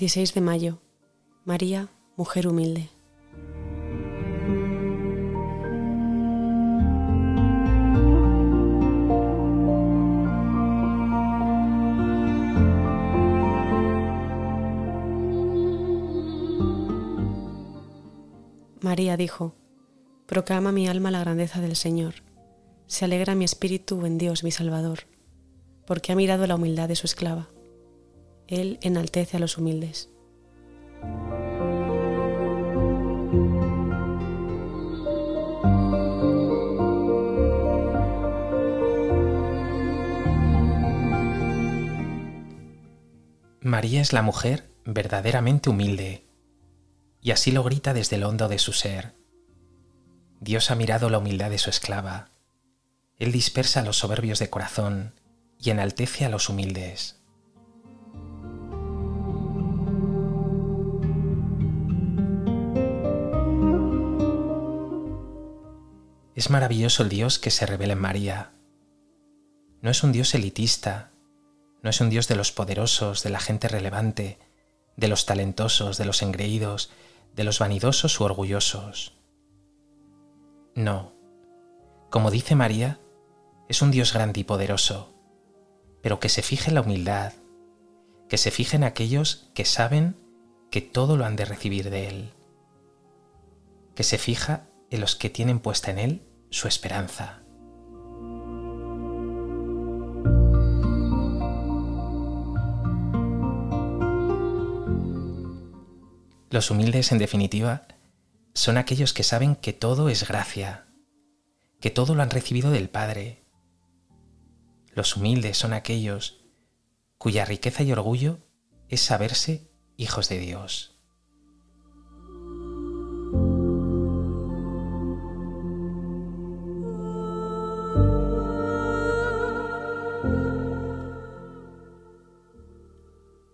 26 de mayo. María, mujer humilde. María dijo, Proclama mi alma la grandeza del Señor. Se alegra mi espíritu en Dios mi Salvador, porque ha mirado la humildad de su esclava. Él enaltece a los humildes. María es la mujer verdaderamente humilde y así lo grita desde el hondo de su ser. Dios ha mirado la humildad de su esclava. Él dispersa a los soberbios de corazón y enaltece a los humildes. Es maravilloso el Dios que se revela en María. No es un Dios elitista, no es un Dios de los poderosos, de la gente relevante, de los talentosos, de los engreídos, de los vanidosos u orgullosos. No. Como dice María, es un Dios grande y poderoso, pero que se fije en la humildad, que se fije en aquellos que saben que todo lo han de recibir de Él, que se fija en los que tienen puesta en Él su esperanza. Los humildes, en definitiva, son aquellos que saben que todo es gracia, que todo lo han recibido del Padre. Los humildes son aquellos cuya riqueza y orgullo es saberse hijos de Dios.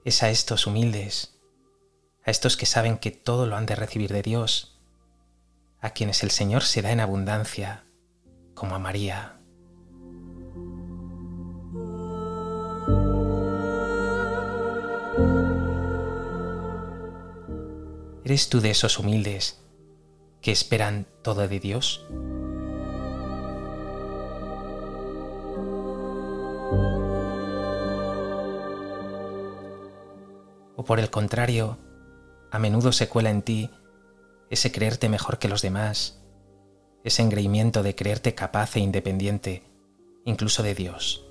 Es a estos humildes a estos que saben que todo lo han de recibir de Dios, a quienes el Señor se da en abundancia, como a María. ¿Eres tú de esos humildes que esperan todo de Dios? Por el contrario, a menudo se cuela en ti ese creerte mejor que los demás, ese engreimiento de creerte capaz e independiente, incluso de Dios.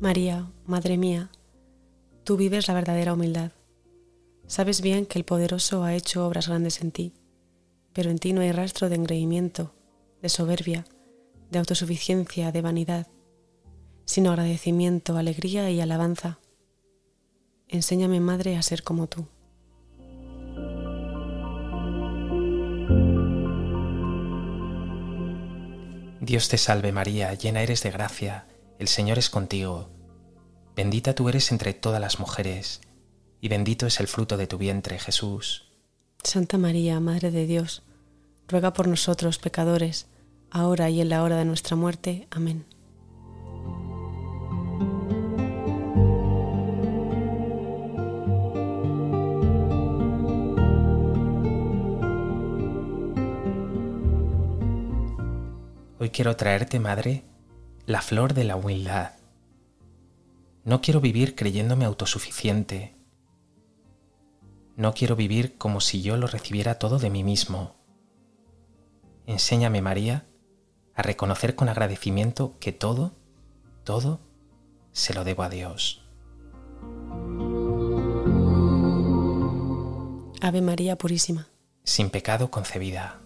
María, Madre mía, Tú vives la verdadera humildad. Sabes bien que el poderoso ha hecho obras grandes en ti, pero en ti no hay rastro de engreimiento, de soberbia, de autosuficiencia, de vanidad, sino agradecimiento, alegría y alabanza. Enséñame, Madre, a ser como tú. Dios te salve María, llena eres de gracia, el Señor es contigo Bendita tú eres entre todas las mujeres, y bendito es el fruto de tu vientre, Jesús. Santa María, Madre de Dios, ruega por nosotros pecadores, ahora y en la hora de nuestra muerte. Amén. Hoy quiero traerte, Madre, la flor de la humildad no quiero vivir creyéndome autosuficiente. No quiero vivir como si yo lo recibiera todo de mí mismo. Enséñame, María, a reconocer con agradecimiento que todo, todo, se lo debo a Dios. Ave María Purísima. Sin pecado concebida.